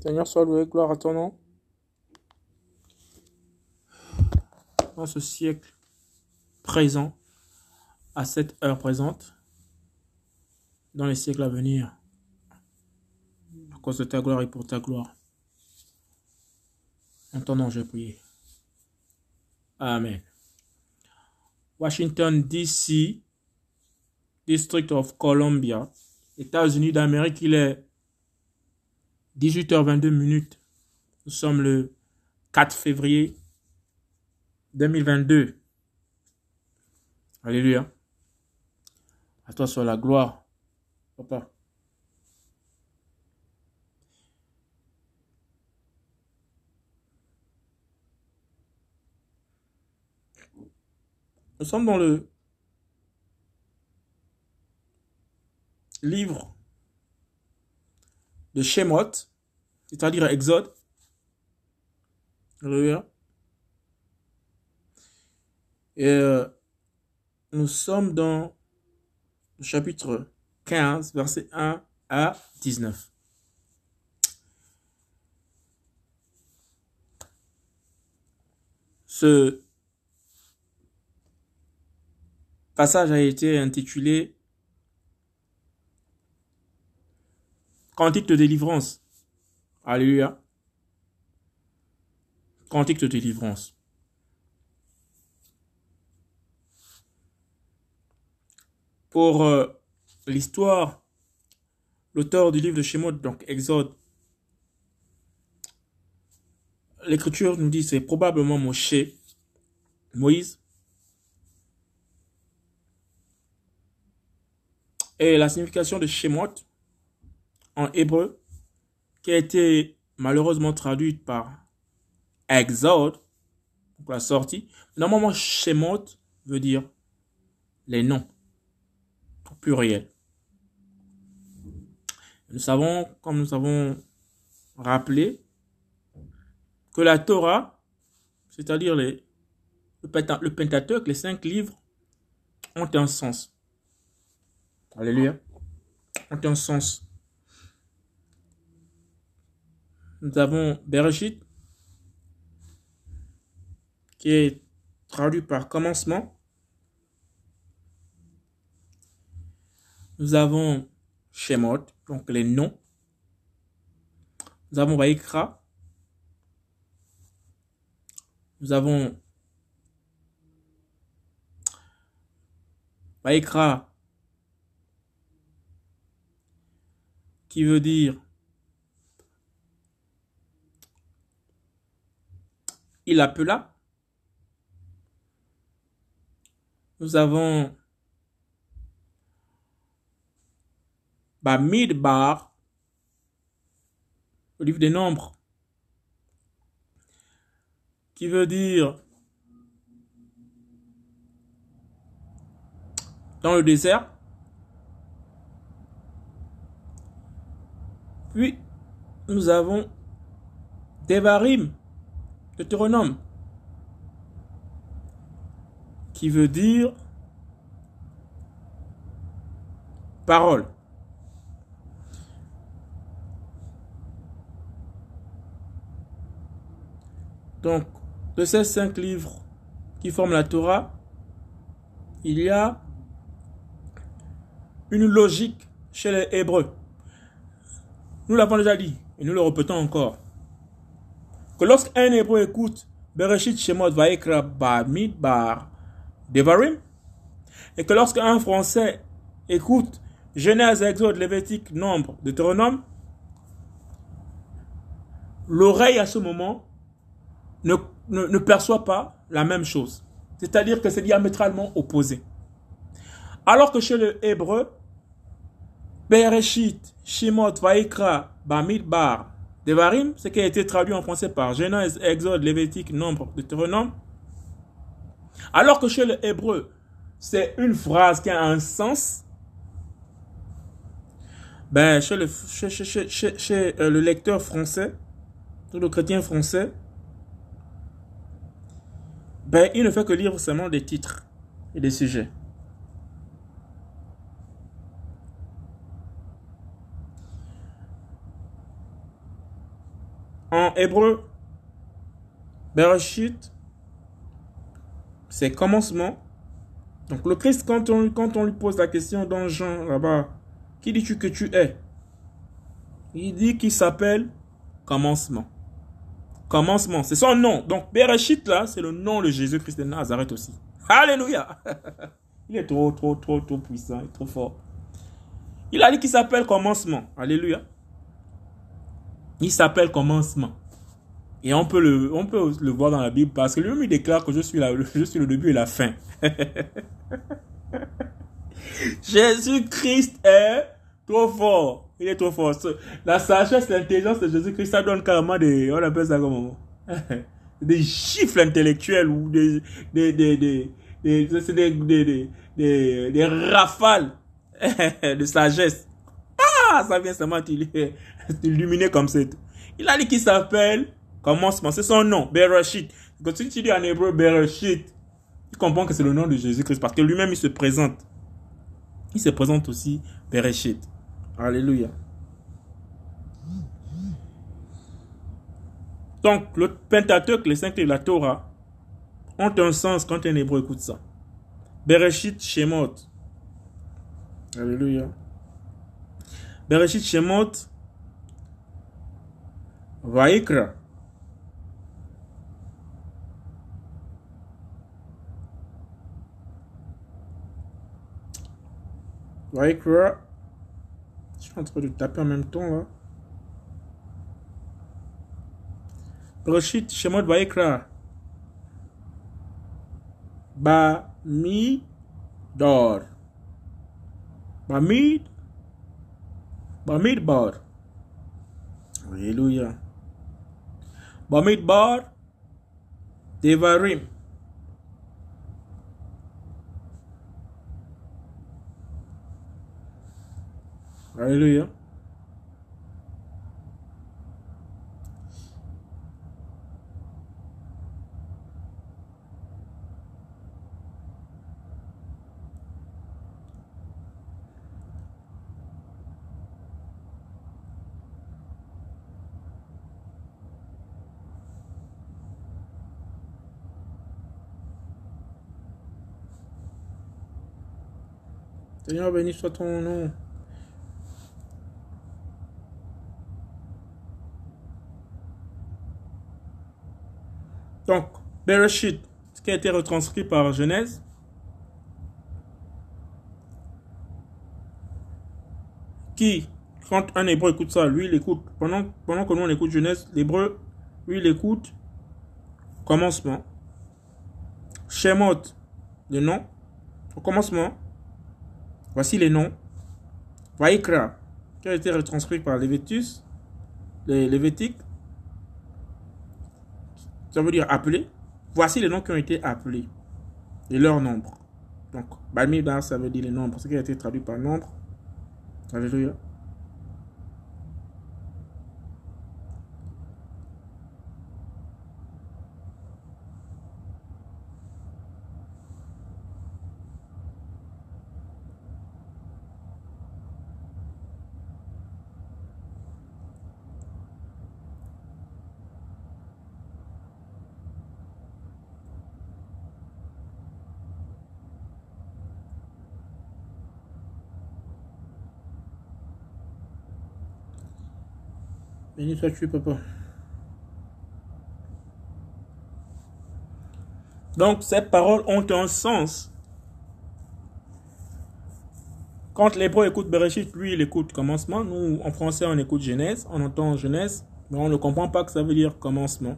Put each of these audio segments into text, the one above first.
Seigneur soit loué, gloire à ton nom. Dans ce siècle présent, à cette heure présente, dans les siècles à venir, à cause de ta gloire et pour ta gloire. En ton nom, je prie. Amen. Washington, D.C., District of Columbia, États-Unis d'Amérique, il est 18h22 minutes. Nous sommes le 4 février 2022. Alléluia. À toi soit la gloire, papa. Nous sommes dans le livre de Shemot, c'est-à-dire Exode. Alléluia. Et euh, nous sommes dans le chapitre 15, verset 1 à 19. Ce passage a été intitulé Cantique de délivrance. Alléluia. Cantique de délivrance. Pour euh, l'histoire, l'auteur du livre de Shemot, donc Exode, l'écriture nous dit c'est probablement Moshe, Moïse. Et la signification de Shemot en hébreu, qui a été malheureusement traduite par Exode, donc la sortie. Normalement, Shemot veut dire les noms, au pluriel. Nous savons, comme nous avons rappelé, que la Torah, c'est-à-dire le Pentateuque, les cinq livres, ont un sens. Alléluia. Ont un sens. Nous avons Bereshit, qui est traduit par commencement. Nous avons Shemot, donc les noms. Nous avons Vaikra. Nous avons Vaikra, qui veut dire il appela. Nous avons Bamidbar, le livre des nombres, qui veut dire dans le désert. Puis, nous avons Devarim, Deutéronome, qui veut dire parole. Donc, de ces cinq livres qui forment la Torah, il y a une logique chez les Hébreux. Nous l'avons déjà dit et nous le répétons encore. Que lorsqu'un Hébreu écoute Bereshit Shemot Vaikra Bar Devarim, et que lorsqu'un Français écoute Genèse, Exode, Lévitique, Nombre, Deutéronome, l'oreille à ce moment ne, perçoit pas la même chose. C'est-à-dire que c'est diamétralement opposé. Alors que chez le hébreu, Bereshit, Shemot, Vaikra, Bamidbar, Devarim, ce qui a été traduit en français par Genèse, Exode, Lévitique, Nombre, Deutéronome. Alors que chez le hébreu, c'est une phrase qui a un sens. Ben, chez le, chez, euh, le lecteur français, le chrétien français, ben, il ne fait que lire seulement des titres et des sujets. En hébreu, Bereshit, c'est commencement. Donc le Christ, quand on, lui pose la question dans Jean là-bas, qui dis-tu que tu es? Il dit qu'il s'appelle commencement. Commencement, c'est son nom. Donc Bereshit là, c'est le nom de Jésus-Christ de Nazareth aussi. Alléluia Il est trop, trop, trop, trop puissant, trop fort. Il a dit qu'il s'appelle commencement. Alléluia. Il s'appelle commencement. Et on peut, le, on peut le voir dans la Bible parce que lui-même il déclare que je suis, la, je suis le début et la fin. Jésus-Christ est trop fort. Il est trop fort. La sagesse, l'intelligence de Jésus-Christ, ça donne carrément des, on appelle ça comment? Des chiffres intellectuels ou des, des, des, des, des, des, des, des rafales de sagesse. Ah, ça vient seulement t'illuminer comme ça. Il a dit qu'il s'appelle commencement, c'est son nom, Bereshit. Quand tu dis en hébreu Bereshit, tu comprends que c'est le nom de Jésus-Christ parce que lui-même il se présente. Il se présente aussi Bereshit. Alléluia. Donc, le Pentateuque, les cinq de la Torah, ont un sens quand un hébreu écoute ça. Bereshit Shemot. Alléluia. Bereshit Shemot. Vaikra. Vaikra. Je suis en train de taper en même temps là. Bereshit Shemot Vaikra. Ba mi dor. Bamid. Bamid bar. Alléluia. Bamid bar. Devarim. Seigneur, béni soit ton nom. Donc, Bereshit, ce qui a été retranscrit par Genèse, qui, quand un hébreu écoute ça, lui, il écoute, pendant, pendant que nous on écoute Genèse, l'hébreu, lui, il écoute commencement. Shemot, le nom, au commencement, Voici les noms. Vaikra, qui a été retranscrit par Lévitus, les Lévitiques. Ça veut dire appeler. Voici les noms qui ont été appelés et leur nombre. Donc, Balmida, ça veut dire les nombres. Ce qui a été traduit par nombre. Alléluia. Donc, ces paroles ont un sens. Quand l'hébreu écoute Bereshit, lui, il écoute commencement. Nous, en français, on écoute Genèse. On entend Genèse. Mais on ne comprend pas que ça veut dire commencement.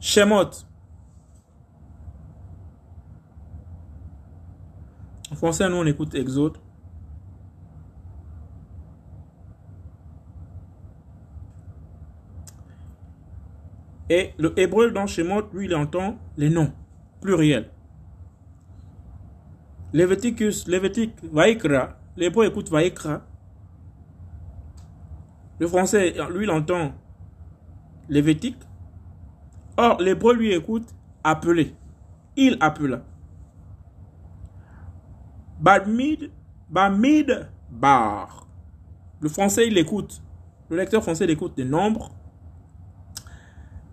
Shemot. En français, nous, on écoute Exode. Et le hébreu dans Shemot, lui, il entend les noms pluriels. Léviticus, Lévitique, Vaikra. L'hébreu écoute Vaikra. Le français, lui, il entend Lévitique. Or, l'hébreu, lui, écoute appeler. Il appela. Bamid, Bamid, Bar. Le français, il écoute. Le lecteur français, il écoute des nombres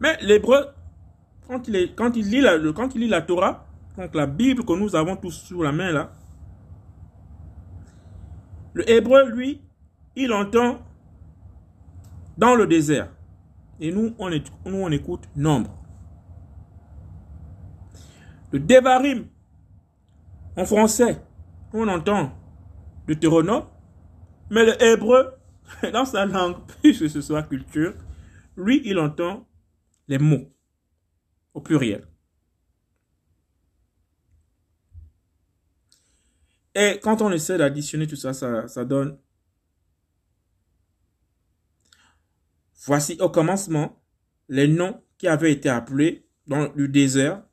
Mais l'hébreu, quand il, lit la, quand il lit la Torah, donc la Bible que nous avons tous sous la main là, le hébreu, lui, il entend dans le désert. Et nous, on, nous, on écoute nombre. Le Devarim, en français, on entend le Théronome, mais le hébreu, dans sa langue, puisque ce soit culture, lui, il entend mots au pluriel. Et quand on essaie d'additionner tout ça, ça, donne. Voici au commencement les noms qui avaient été appelés dans le désert.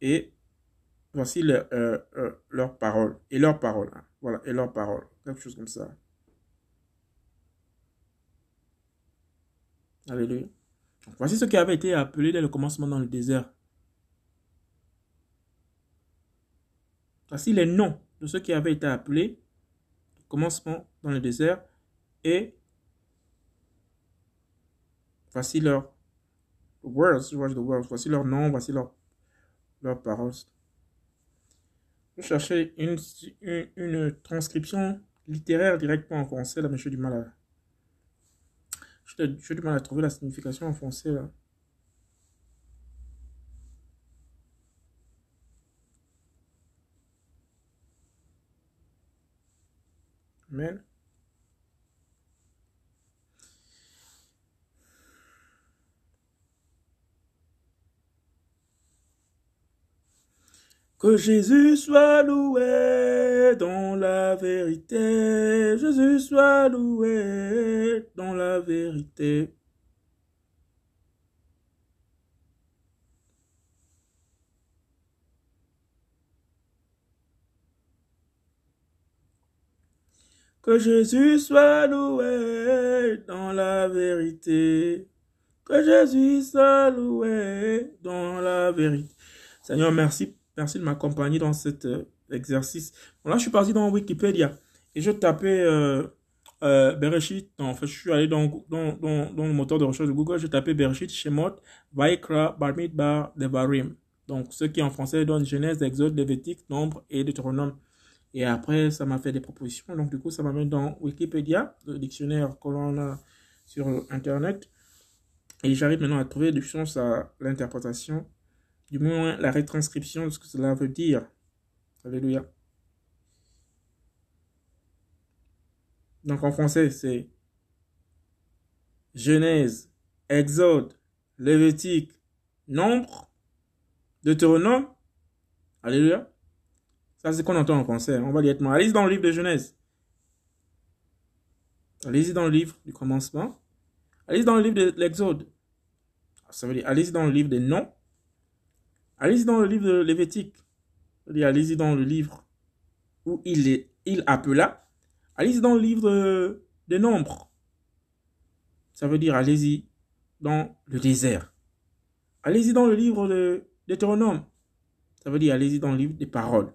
Et voici leur, euh, euh, leur parole. Et leur parole. Hein. Voilà, et leur parole. Quelque chose comme ça. Alléluia. Voici ce qui avait été appelé dès le commencement dans le désert. Voici les noms de ceux qui avaient été appelés au commencement dans le désert et voici leurs words, voici leurs noms, voici leurs leur paroles. Je cherchais une, une, transcription littéraire directement en français, là, j'ai du mal. J'ai du mal à trouver la signification en français, là. Amen. Que Jésus soit loué dans la vérité. Jésus soit loué dans la vérité. Que Jésus soit loué dans la vérité. Que Jésus soit loué dans la vérité. Seigneur, merci. Merci de m'accompagner dans cet euh, exercice. Bon, là, je suis parti dans Wikipédia et je tapais euh, euh, Bereshit. En fait, je suis allé dans, le moteur de recherche de Google. Je tapais Bereshit, Shemot, Vaikra, Barmidbar, Devarim. Donc, ce qui en français donne Genèse, Exode, Lévitique, Nombre et Deutéronome. Et après, ça m'a fait des propositions. Donc, du coup, ça m'amène dans Wikipédia, le dictionnaire que l'on a sur Internet. Et j'arrive maintenant à trouver du sens à l'interprétation, du moins la retranscription de ce que cela veut dire. Alléluia. Donc, en français, c'est Genèse, Exode, Lévitique, Nombre, Deutéronome. Alléluia. Ça, c'est ce qu'on entend en français. On va directement. Allez-y dans le livre de Genèse. Allez-y dans le livre du commencement. Allez-y dans le livre de l'Exode. Ça veut dire, allez-y dans le livre des noms. Allez-y dans le livre de Lévitique. Allez-y dans le livre où il, est, il appela. Allez-y dans le livre des nombres. Ça veut dire, allez-y dans le désert. Allez-y dans le livre de Deutéronome. Ça veut dire, allez-y dans le livre des paroles.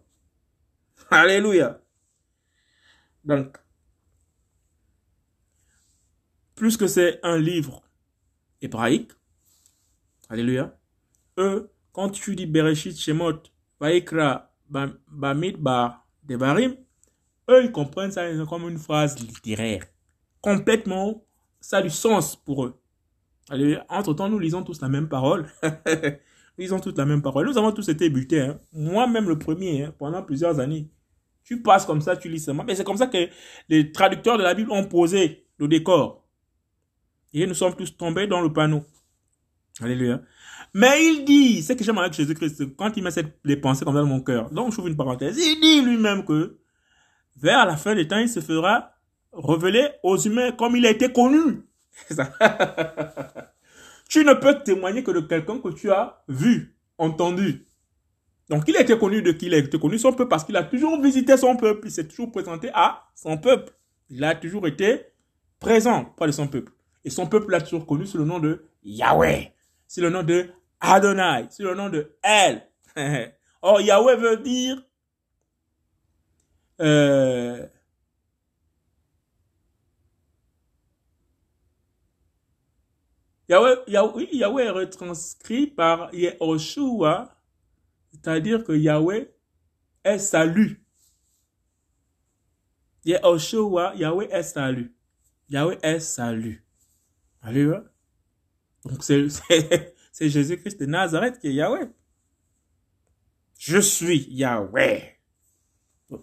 Alléluia. Donc, plus que c'est un livre hébraïque, Alléluia, eux, quand tu dis Bereshit, Shemot, Vaikra, Bamidbar, Devarim, eux, ils comprennent ça comme une phrase littéraire. Complètement, ça a du sens pour eux. Entre-temps, nous lisons tous la même parole. nous lisons tous la même parole. Nous avons tous été butés. Hein. Moi-même le premier, hein, pendant plusieurs années. Tu passes comme ça, tu lis seulement. Mais c'est comme ça que les traducteurs de la Bible ont posé le décor. Et nous sommes tous tombés dans le panneau. Alléluia. Mais il dit, c'est que j'aime avec Jésus-Christ, quand il met les pensées comme dans mon cœur. Donc, je trouve une parenthèse. Il dit lui-même que vers la fin des temps, il se fera révéler aux humains comme il a été connu. tu ne peux témoigner que de quelqu'un que tu as vu, entendu. Donc, il a été connu de qui il a été connu son peuple parce qu'il a toujours visité son peuple. Il s'est toujours présenté à son peuple. Il a toujours été présent pas de son peuple. Et son peuple l'a toujours connu sous le nom de Yahweh. C'est le nom de Adonai. C'est le nom de El. Or, Yahweh veut dire euh, Yahweh, Yahweh est retranscrit par Yehoshua, c'est-à-dire que Yahweh est salut. Yehoshua, Yahweh est salut. Yahweh est salut. Alléluia. Donc c'est Jésus-Christ de Nazareth qui est Yahweh. Je suis Yahweh.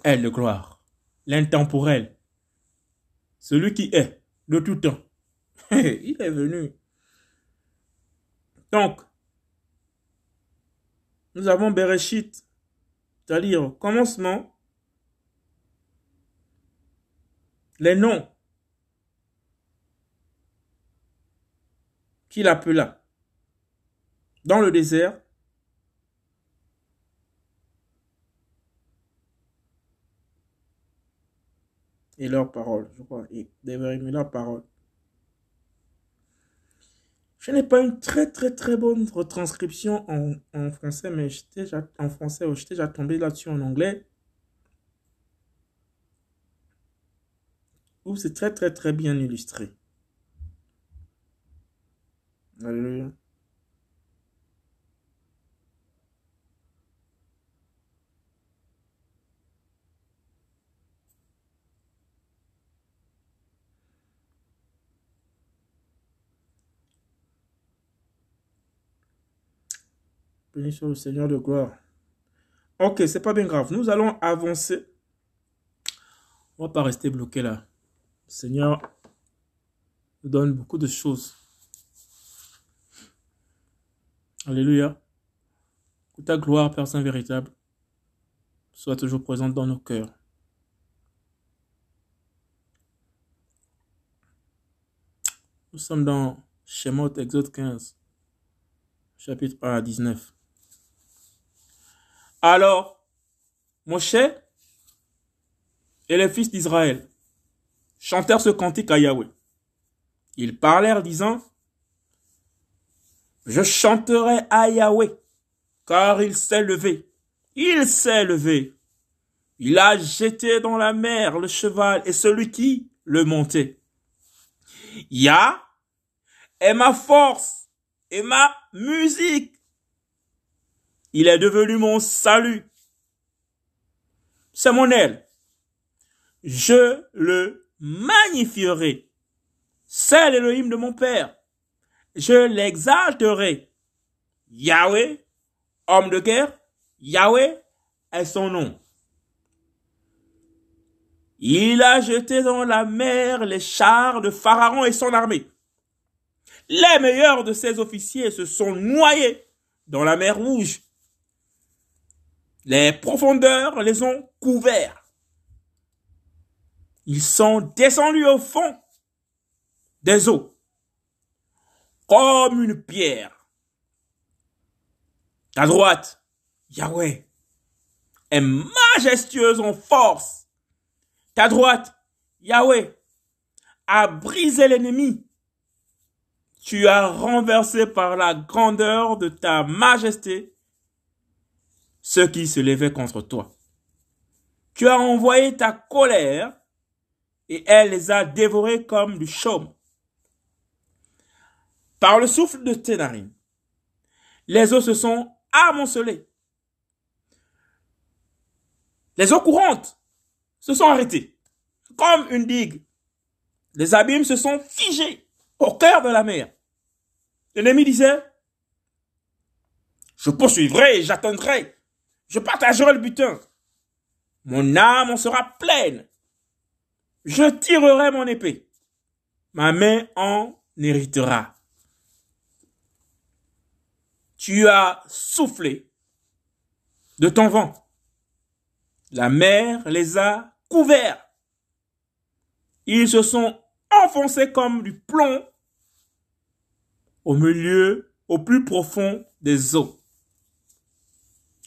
Elle de gloire. L'intemporel. Celui qui est de tout temps. Il est venu. Donc, nous avons Bereshit, c'est-à-dire commencement, les noms qu'il appela dans le désert et leurs paroles, je crois, et aimer leurs paroles. Je n'ai pas une très très très bonne retranscription en, français, mais j'étais en français, j'étais déjà tombé là-dessus en anglais. Où c'est très très très bien illustré. Alléluia. Béni soit le Seigneur de gloire. Ok, c'est pas bien grave. Nous allons avancer. On va pas rester bloqué là. Le Seigneur nous donne beaucoup de choses. Alléluia. Que ta gloire, Père Saint véritable, soit toujours présente dans nos cœurs. Nous sommes dans Shemot, Exode 15, chapitre 1 à 19. Alors, Moshe et les fils d'Israël chantèrent ce cantique à Yahweh. Ils parlèrent disant, je chanterai à Yahweh, car il s'est levé. Il s'est levé. Il a jeté dans la mer le cheval et celui qui le montait. Yah est ma force et ma musique. Il est devenu mon salut. C'est mon aile. Je le magnifierai. C'est l'Élohim de mon Père je l'exalterai. Yahweh, homme de guerre, Yahweh est son nom. Il a jeté dans la mer les chars de Pharaon et son armée. Les meilleurs de ses officiers se sont noyés dans la mer rouge. Les profondeurs les ont couverts. Ils sont descendus au fond des eaux comme une pierre. Ta droite, Yahweh, est majestueuse en force. Ta droite, Yahweh, a brisé l'ennemi. Tu as renversé par la grandeur de ta majesté ceux qui se levaient contre toi. Tu as envoyé ta colère et elle les a dévorés comme du chaume par le souffle de tes narines. Les eaux se sont amoncelées. Les eaux courantes se sont arrêtées, comme une digue. Les abîmes se sont figés au cœur de la mer. L'ennemi disait, je poursuivrai, j'attendrai, je partagerai le butin. Mon âme en sera pleine. Je tirerai mon épée. Ma main en héritera tu as soufflé de ton vent. La mer les a couverts. Ils se sont enfoncés comme du plomb au milieu, au plus profond des eaux.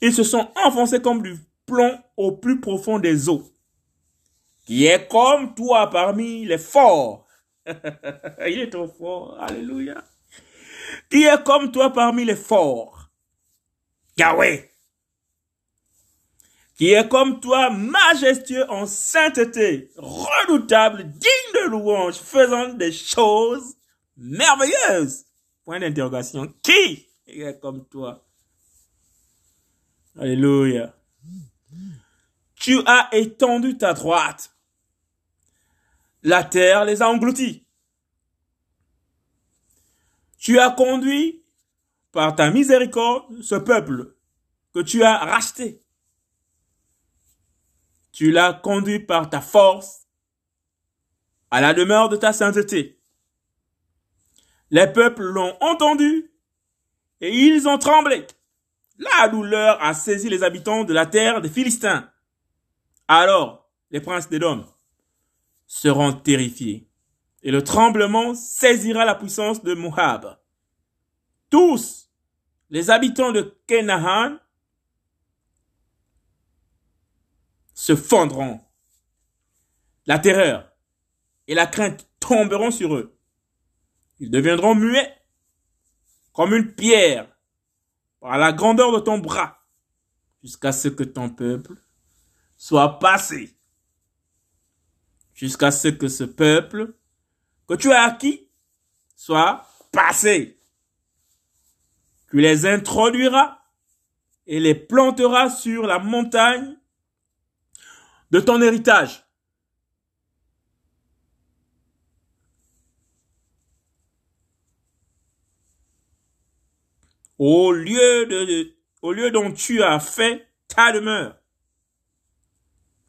Ils se sont enfoncés comme du plomb au plus profond des eaux. Qui est comme toi parmi les forts. Il est trop fort. Alléluia qui est comme toi parmi les forts? Yahweh, qui est comme toi majestueux en sainteté, redoutable, digne de louange, faisant des choses merveilleuses? Point d'interrogation. Qui est comme toi? Alléluia. Tu as étendu ta droite. La terre les a engloutis. Tu as conduit par ta miséricorde ce peuple que tu as racheté. Tu l'as conduit par ta force à la demeure de ta sainteté. Les peuples l'ont entendu et ils ont tremblé. La douleur a saisi les habitants de la terre des Philistins. Alors, les princes hommes seront terrifiés et le tremblement saisira la puissance de Moab. Tous les habitants de Canaan se fondront. La terreur et la crainte tomberont sur eux. Ils deviendront muets comme une pierre par la grandeur de ton bras jusqu'à ce que ton peuple soit passé. Jusqu'à ce que ce peuple que tu as acquis soit passé. Tu les introduiras et les planteras sur la montagne de ton héritage. Au lieu de, au lieu dont tu as fait ta demeure.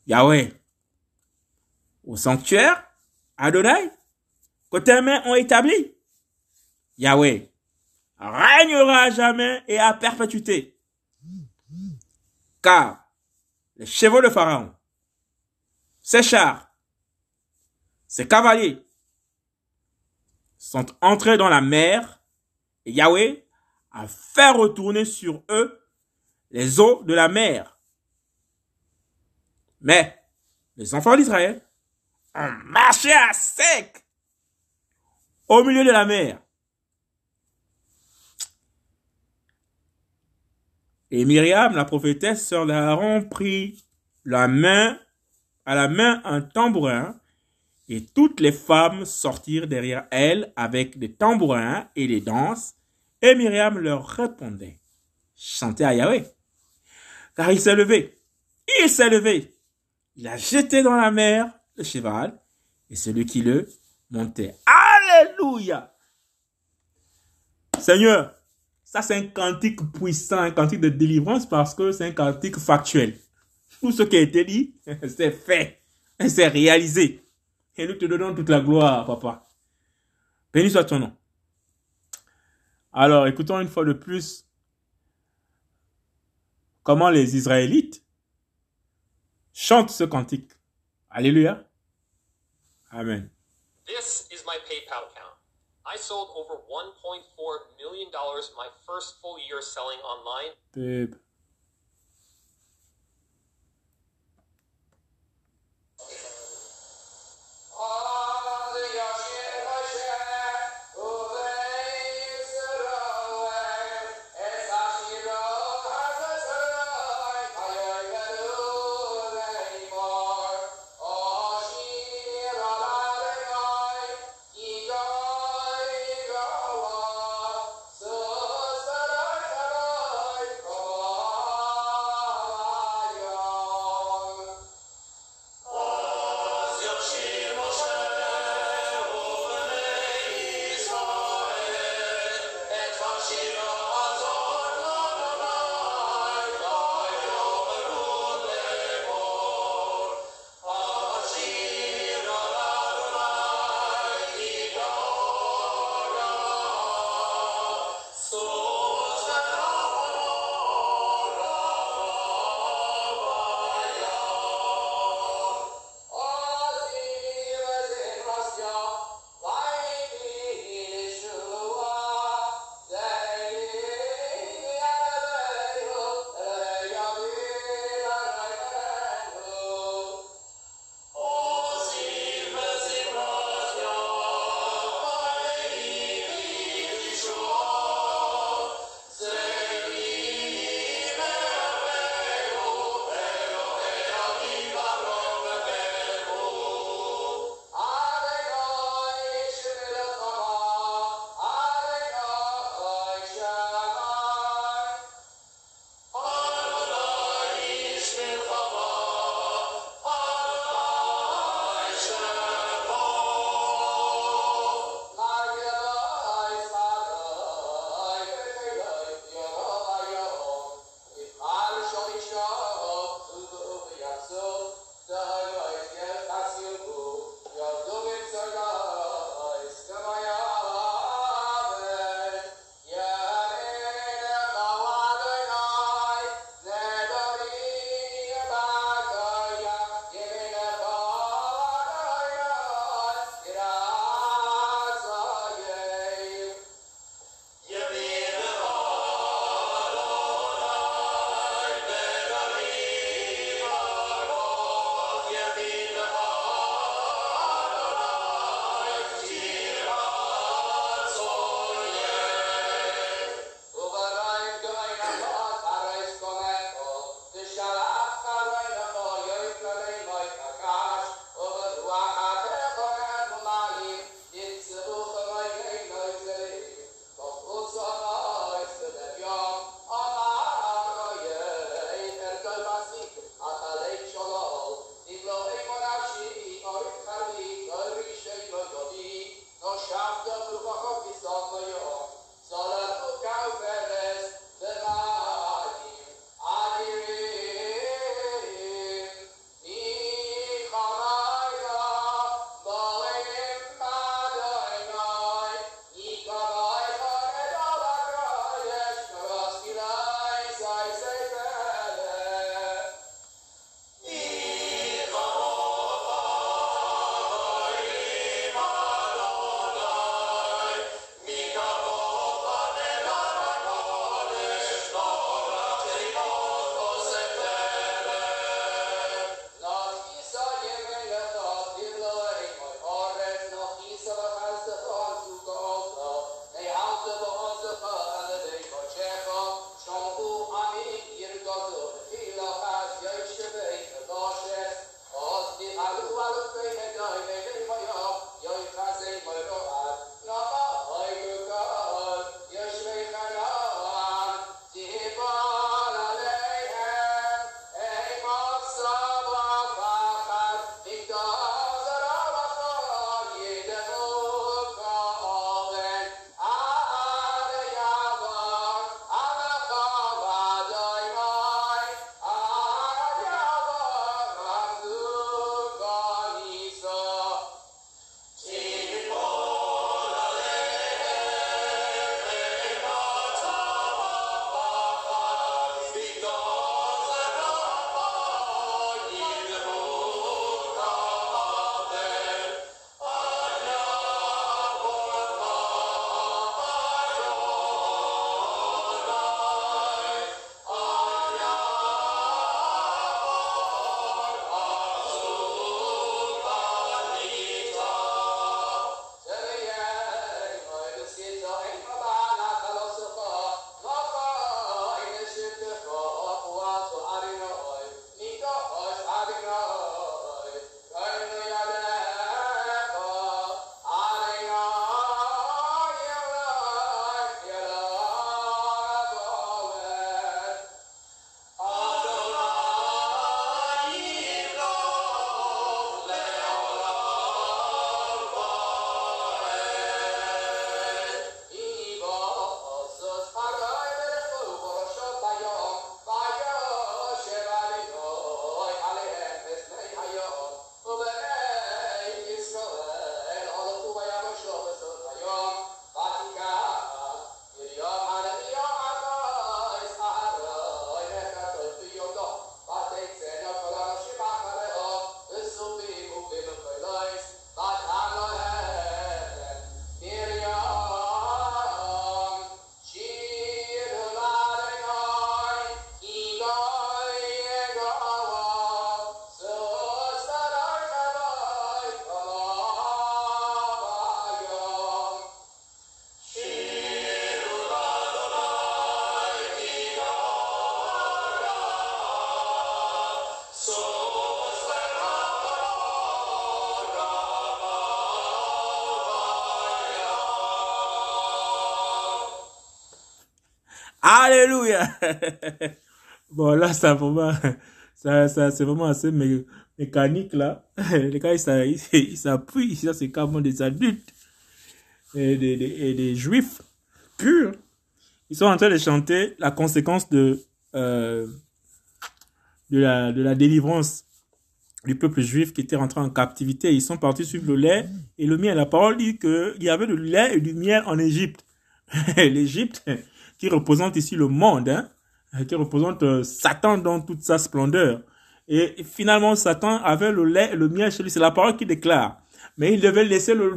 Yahweh. Au sanctuaire, Adonai, que tes mains ont établi. Yahweh régnera à jamais et à perpétuité. Car les chevaux de Pharaon, ses chars, ses cavaliers sont entrés dans la mer et Yahweh a fait retourner sur eux les eaux de la mer. Mais les enfants d'Israël ont marché à sec au milieu de la mer. Et Myriam, la prophétesse, sœur d'Aaron, prit la main, à la main un tambourin, et toutes les femmes sortirent derrière elle avec des tambourins et des danses, et Myriam leur répondait, chantez à Yahweh, car il s'est levé, il s'est levé, il a jeté dans la mer le cheval, et celui qui le montait. Alléluia! Seigneur, ça, c'est un cantique puissant, un cantique de délivrance parce que c'est un cantique factuel. Tout ce qui a été dit, c'est fait, c'est réalisé. Et nous te donnons toute la gloire, papa. Béni soit ton nom. Alors, écoutons une fois de plus comment les Israélites chantent ce cantique. Alléluia. Amen. This is my PayPal account. I sold over $1.4 million my first full year selling online. Babe. Oh Alléluia. Bon, là, ça vraiment, ça, ça c'est vraiment assez mécanique là. Les gars, ils s'appuient, ça c'est carrément des adultes et des, et des juifs purs. Ils sont en train de chanter la conséquence de, euh, de, la, de la délivrance du peuple juif qui était rentré en captivité. Ils sont partis suivre le lait et le miel. La parole dit qu'il y avait du lait et du miel en Égypte. L'Égypte, qui représente ici le monde, hein, qui représente euh, Satan dans toute sa splendeur. Et finalement, Satan avait le lait et le miel chez lui. C'est la parole qui déclare. Mais il devait laisser le,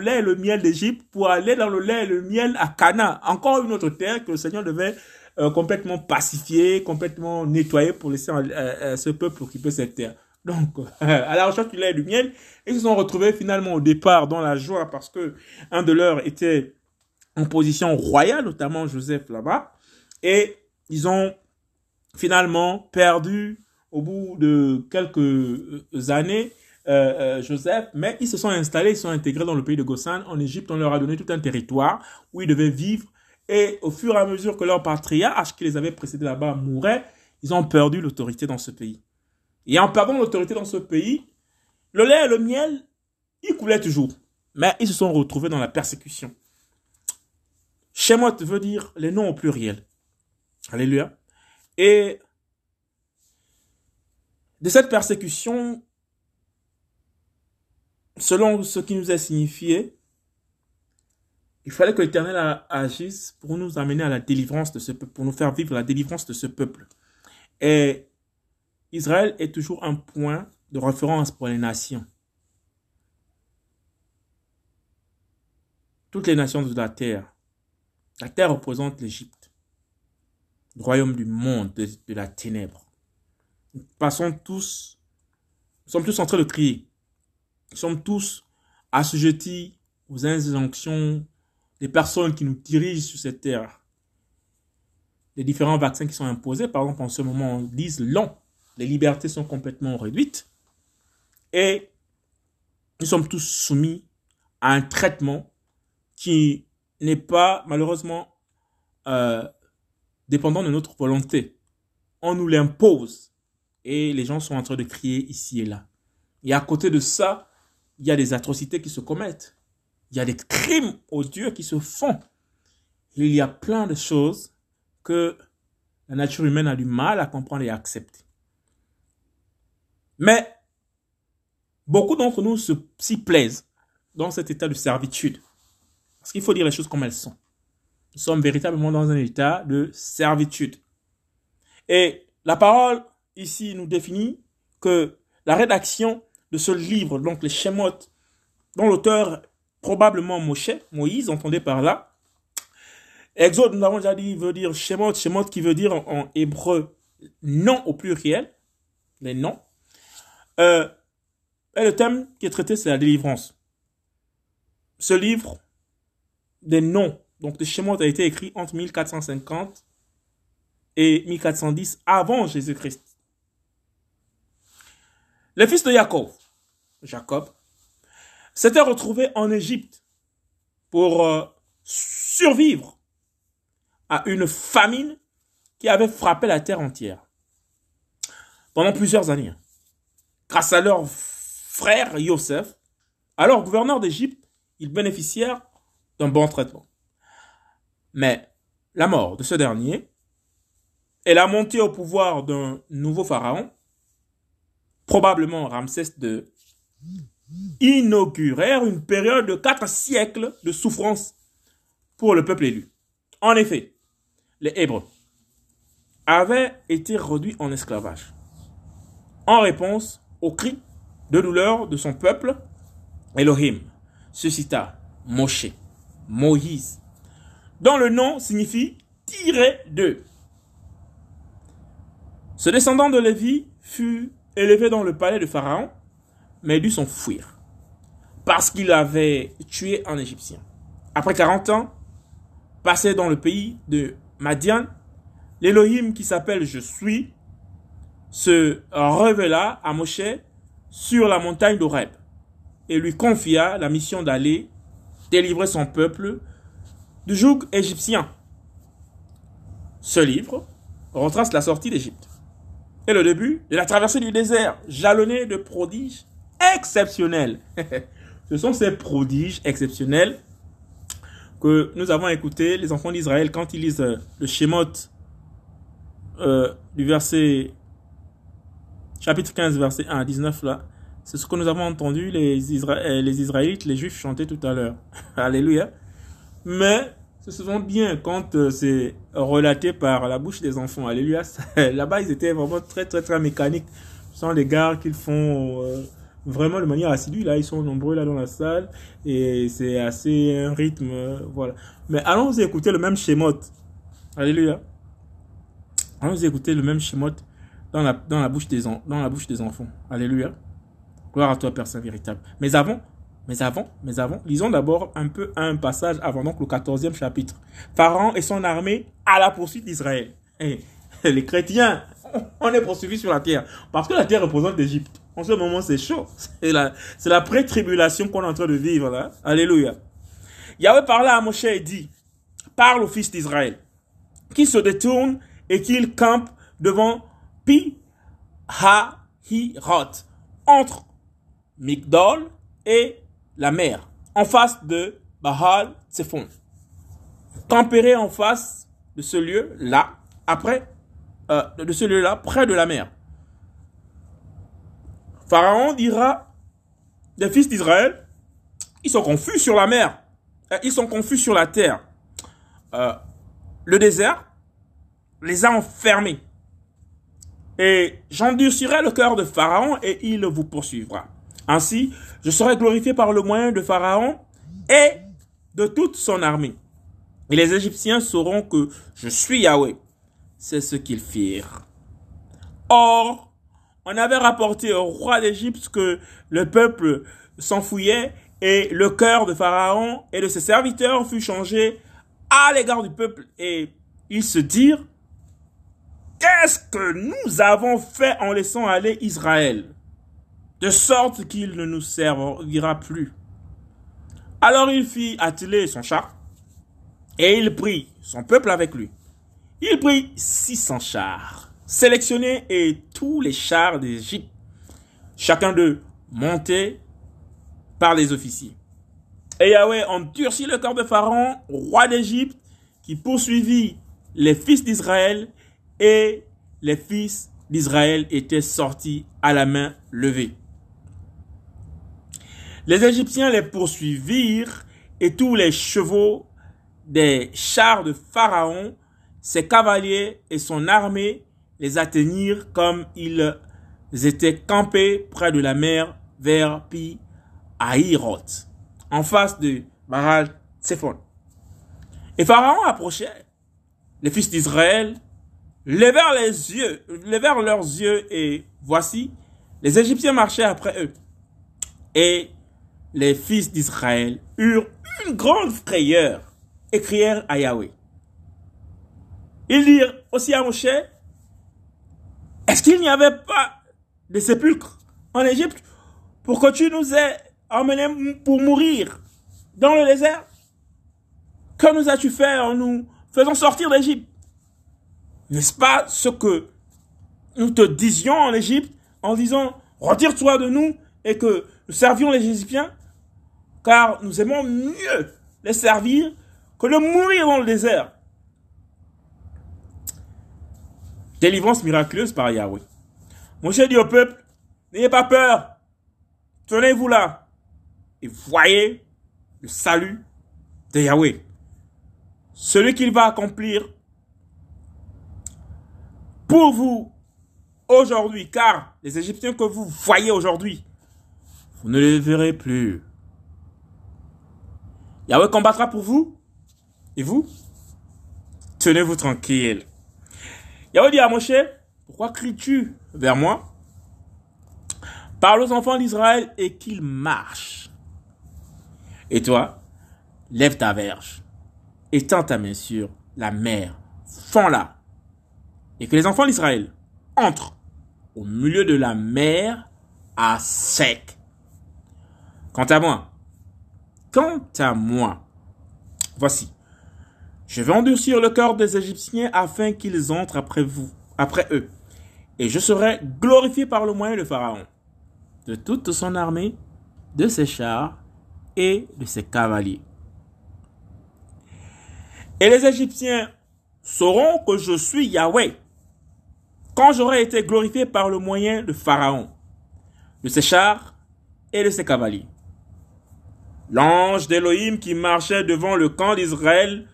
lait et le miel d'Égypte pour aller dans le lait et le miel à Cana. Encore une autre terre que le Seigneur devait euh, complètement pacifier, complètement nettoyer pour laisser euh, ce peuple occuper cette terre. Donc, à la recherche du lait et du miel, ils se sont retrouvés finalement au départ dans la joie parce que un de leurs était en position royale, notamment Joseph là-bas. Et ils ont finalement perdu au bout de quelques euh, années euh, euh, Joseph, mais ils se sont installés, ils sont intégrés dans le pays de Gossan. En Égypte, on leur a donné tout un territoire où ils devaient vivre. Et au fur et à mesure que leur patriarche qui les avait précédés là-bas mourait, ils ont perdu l'autorité dans ce pays. Et en perdant l'autorité dans ce pays, le lait et le miel, ils coulaient toujours. Mais ils se sont retrouvés dans la persécution. Shemot veut dire les noms au pluriel. Alléluia. Et de cette persécution, selon ce qui nous est signifié, il fallait que l'Éternel agisse pour nous amener à la délivrance de ce peuple, pour nous faire vivre la délivrance de ce peuple. Et Israël est toujours un point de référence pour les nations. Toutes les nations de la terre. La terre représente l'Égypte, le royaume du monde, de, la ténèbre. Nous passons tous, nous sommes tous en train de crier. Nous sommes tous assujettis aux injonctions des personnes qui nous dirigent sur cette terre. Les différents vaccins qui sont imposés, par exemple, en ce moment, disent non les libertés sont complètement réduites et nous sommes tous soumis à un traitement qui n'est pas malheureusement euh, dépendant de notre volonté. On nous l'impose et les gens sont en train de crier ici et là. Et à côté de ça, il y a des atrocités qui se commettent. Il y a des crimes odieux qui se font. Il y a plein de choses que la nature humaine a du mal à comprendre et à accepter. Mais beaucoup d'entre nous s'y plaisent dans cet état de servitude. Parce qu'il faut dire les choses comme elles sont. Nous sommes véritablement dans un état de servitude. Et la parole ici nous définit que la rédaction de ce livre, donc les Shemot, dont l'auteur probablement Moshe, Moïse, entendez par là, Exode, nous l'avons déjà dit, veut dire Shemot, Shemot qui veut dire en hébreu non au pluriel, les noms. Euh, et le thème qui est traité, c'est la délivrance. Ce livre des noms, donc de Shemot, a été écrit entre 1450 et 1410 avant Jésus-Christ. Les fils de Jacob, Jacob, s'étaient retrouvés en Égypte pour euh, survivre à une famine qui avait frappé la terre entière pendant plusieurs années grâce à leur frère Yosef, alors gouverneur d'Égypte, ils bénéficièrent d'un bon traitement. Mais la mort de ce dernier et la montée au pouvoir d'un nouveau pharaon, probablement Ramsès II, inaugurèrent une période de quatre siècles de souffrance pour le peuple élu. En effet, les Hébreux avaient été réduits en esclavage. En réponse au cri de douleur de son peuple, Elohim suscita Moshe, Moïse, dont le nom signifie tiré d'eux. Ce descendant de Lévi fut élevé dans le palais de Pharaon, mais dut s'enfuir, parce qu'il avait tué un Égyptien. Après 40 ans, passé dans le pays de Madian, l'Elohim qui s'appelle Je suis se révéla à Moshe sur la montagne d'Oreb et lui confia la mission d'aller délivrer son peuple du joug égyptien. Ce livre retrace la sortie d'Égypte. est le début de la traversée du désert, jalonné de prodiges exceptionnels. Ce sont ces prodiges exceptionnels que nous avons écoutés, les enfants d'Israël, quand ils lisent euh, le Shemot euh, du verset chapitre 15, verset 1 à 19 là. C'est ce que nous avons entendu les, euh, les Israélites, les Juifs chanter tout à l'heure. Alléluia. Mais c'est souvent bien quand c'est relaté par la bouche des enfants. Alléluia. Là-bas, ils étaient vraiment très, très, très mécaniques. Sont des gars qu'ils font vraiment de manière assidue. Là, ils sont nombreux là dans la salle et c'est assez un rythme, euh, voilà. Mais allons écouter le même schéma. Alléluia. Allons écouter le même schéma dans la, dans la dans la bouche des enfants. Alléluia. Gloire à toi, Père Saint véritable. Mais avant, mais avant, mais avant, lisons d'abord un peu un passage avant donc le 14e chapitre. Pharaon et son armée à la poursuite d'Israël. Et les chrétiens, on est poursuivis sur la terre parce que la terre représente l'Égypte. En ce moment, c'est chaud. C'est la, pré-tribulation qu'on est en train de vivre là. Alléluia. Yahweh parla à Moshe et dit, parle au fils d'Israël, qui se détourne et qu'il campe devant Pi Ha-Hi-Rot, entre Migdol et la mer, en face de Bahal Tsephon. Camperai en face de ce lieu là, après, euh, de ce lieu là, près de la mer. Pharaon dira des fils d'Israël, ils sont confus sur la mer, euh, ils sont confus sur la terre. Euh, le désert les a enfermés. Et j'endurcirai le cœur de Pharaon et il vous poursuivra. Ainsi, je serai glorifié par le moyen de Pharaon et de toute son armée. Et les Égyptiens sauront que je suis Yahweh. C'est ce qu'ils firent. Or, on avait rapporté au roi d'Égypte que le peuple s'enfouillait et le cœur de Pharaon et de ses serviteurs fut changé à l'égard du peuple et ils se dirent, qu'est-ce que nous avons fait en laissant aller Israël, de sorte qu'il ne nous servira plus. Alors il fit atteler son char et il prit son peuple avec lui. Il prit 600 chars sélectionner et tous les chars d'Égypte, chacun d'eux monté par les officiers. Et Yahweh endurcit le corps de Pharaon, roi d'Égypte, qui poursuivit les fils d'Israël, et les fils d'Israël étaient sortis à la main levée. Les Égyptiens les poursuivirent, et tous les chevaux des chars de Pharaon, ses cavaliers et son armée les atteignirent comme ils étaient campés près de la mer vers Pi Ahiroth, en face de Baal Tsephon. Et Pharaon approchait. Les fils d'Israël levèrent les yeux, levèrent leurs yeux et voici, les Égyptiens marchaient après eux. Et les fils d'Israël eurent une grande frayeur et crièrent à Yahweh. Ils dirent aussi à Moshe, est-ce qu'il n'y avait pas de sépulcre en Égypte pour que tu nous aies emmenés pour mourir dans le désert? Que nous as-tu fait en nous faisant sortir d'Égypte? N'est-ce pas ce que nous te disions en Égypte en disant retire-toi de nous et que nous servions les Égyptiens? Car nous aimons mieux les servir que de mourir dans le désert. Délivrance miraculeuse par Yahweh. Moshe dit au peuple, n'ayez pas peur, tenez-vous là et voyez le salut de Yahweh. Celui qu'il va accomplir pour vous aujourd'hui, car les Égyptiens que vous voyez aujourd'hui, vous ne les verrez plus. Yahweh combattra pour vous, et vous, tenez-vous tranquille. Yahweh dit à Moshe, pourquoi cries-tu vers moi? Parle aux enfants d'Israël et qu'ils marchent. Et toi, lève ta verge, étends ta main sur la mer, fends-la, et que les enfants d'Israël entrent au milieu de la mer à sec. Quant à moi, à moi, voici, je vais endurcir le cœur des Égyptiens afin qu'ils entrent après vous, après eux. et je serai glorifié par le moyen de Pharaon, de toute son armée, de ses chars et de ses cavaliers. Et les Égyptiens sauront que je suis Yahweh quand j'aurai été glorifié par le moyen de Pharaon, de ses chars et de ses cavaliers. L'ange d'Élohim qui marchait devant le camp d'Israël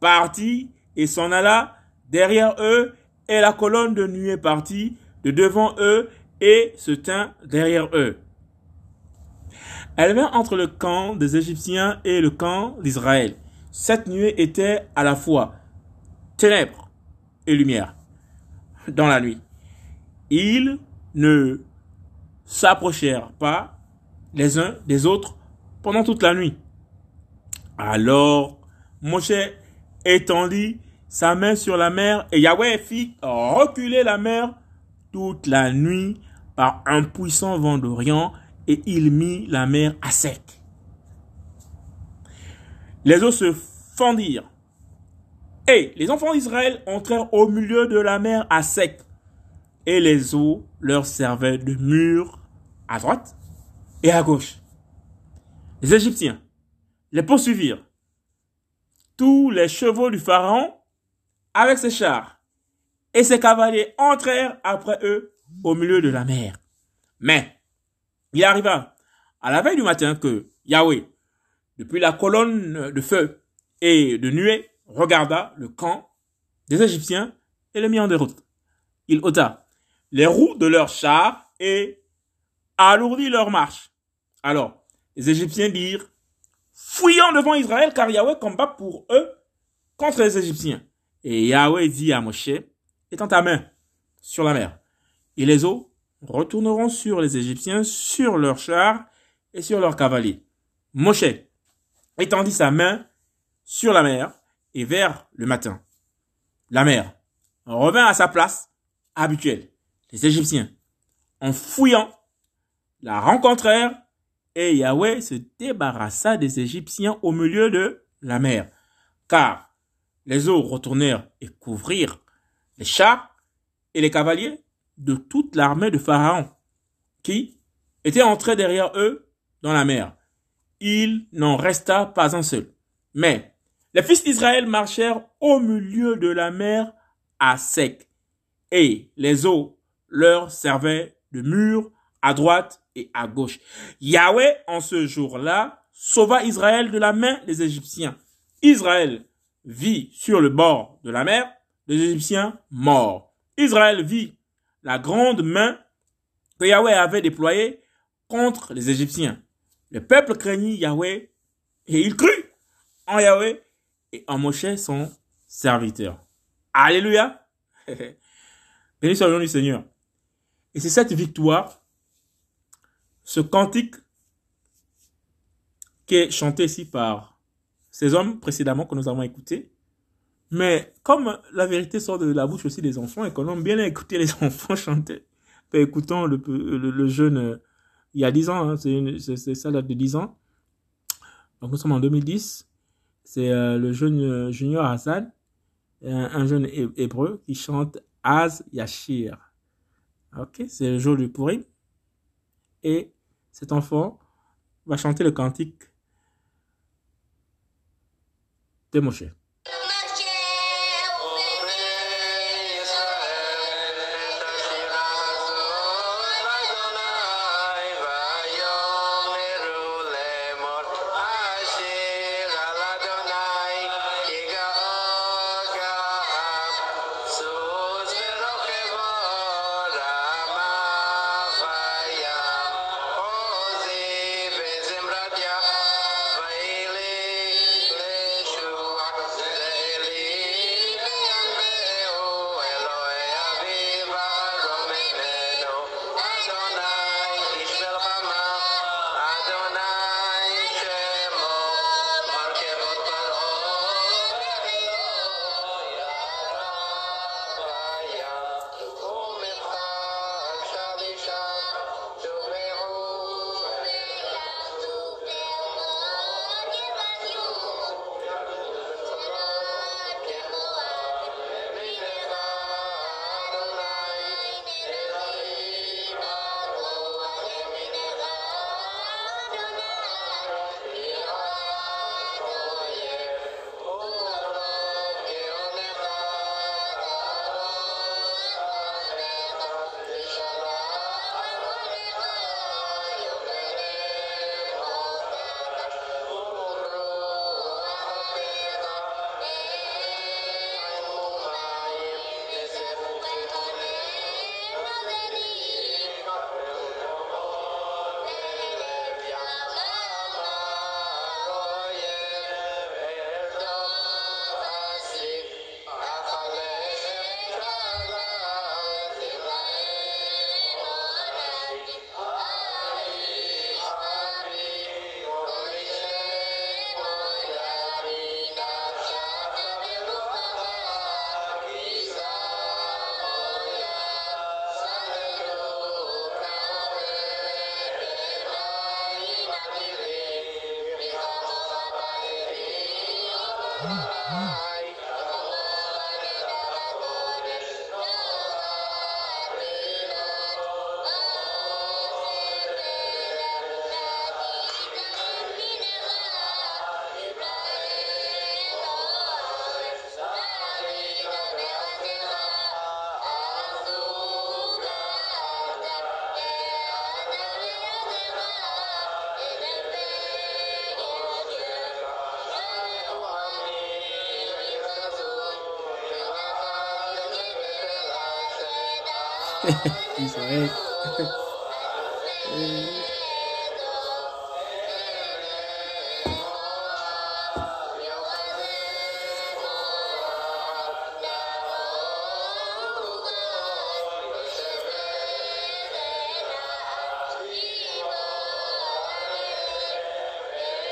partit et s'en alla derrière eux, et la colonne de nuée partit de devant eux et se tint derrière eux. Elle vint entre le camp des Égyptiens et le camp d'Israël. Cette nuée était à la fois ténèbres et lumière dans la nuit. Ils ne s'approchèrent pas les uns des autres pendant toute la nuit. Alors Moshe étendit sa main sur la mer et Yahweh fit reculer la mer toute la nuit par un puissant vent d'Orient et il mit la mer à sec. Les eaux se fendirent et les enfants d'Israël entrèrent au milieu de la mer à sec et les eaux leur servaient de mur à droite et à gauche. Les Égyptiens les poursuivirent. Tous les chevaux du Pharaon avec ses chars et ses cavaliers entrèrent après eux au milieu de la mer. Mais il arriva à la veille du matin que Yahweh, depuis la colonne de feu et de nuée, regarda le camp des Égyptiens et le mit en déroute. Il ôta les roues de leurs chars et alourdit leur marche. Alors, les Égyptiens dirent, fuyons devant Israël car Yahweh combat pour eux contre les Égyptiens. Et Yahweh dit à Moshe, étends ta main sur la mer, et les eaux retourneront sur les Égyptiens, sur leurs chars et sur leurs cavaliers. Moshe étendit sa main sur la mer, et vers le matin, la mer revint à sa place habituelle. Les Égyptiens, en fouillant, la rencontrèrent et Yahweh se débarrassa des Égyptiens au milieu de la mer, car les eaux retournèrent et couvrirent les chars et les cavaliers de toute l'armée de Pharaon, qui était entrée derrière eux dans la mer. Il n'en resta pas un seul. Mais les fils d'Israël marchèrent au milieu de la mer à sec, et les eaux leur servaient de mur à droite à gauche. Yahweh, en ce jour-là, sauva Israël de la main des Égyptiens. Israël vit sur le bord de la mer les Égyptiens morts. Israël vit la grande main que Yahweh avait déployée contre les Égyptiens. Le peuple craignit Yahweh et il crut en Yahweh et en Moshe son serviteur. Alléluia. Béni soit le nom du Seigneur. Et c'est cette victoire, ce cantique qui est chanté ici par ces hommes précédemment que nous avons écouté. Mais comme la vérité sort de la bouche aussi des enfants et qu'on aime bien écouter les enfants chanter, ben, écoutons le, le, jeune euh, il y a 10 ans, hein, c'est ça date de 10 ans. Donc nous sommes en 2010. C'est euh, le jeune euh, Junior Hassan, un, jeune hébreu qui chante Az Yashir. Ok, c'est le jour du Purim. Et cet enfant va chanter le cantique de Moshe. Isso aí.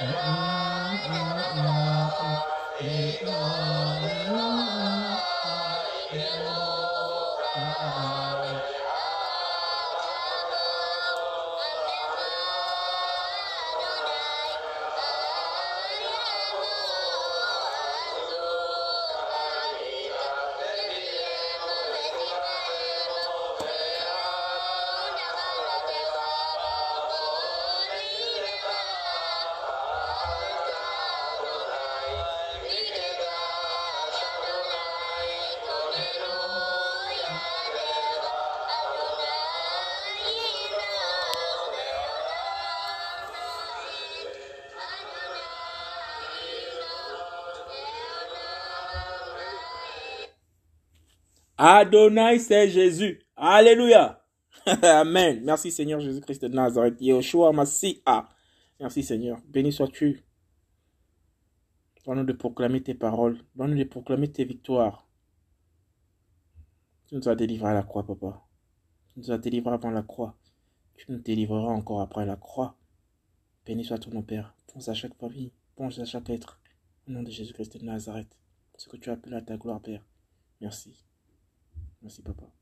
Oh, oh, oh, oh, oh, oh. Adonai, c'est Jésus. Alléluia. Amen. Merci Seigneur Jésus-Christ de Nazareth. Yeshua Mashiach. Merci Seigneur. Béni sois-tu. Donne-nous de proclamer tes paroles. Donne-nous de proclamer tes victoires. Tu nous as délivrés à la croix, papa. Tu nous as délivrés avant la croix. Tu nous délivreras encore après la croix. Béni soit ton nom, Père. Pense à chaque famille. Pense à chaque être. Au nom de Jésus-Christ de Nazareth. Ce que tu appelles à ta gloire, Père. Merci. Merci, papa.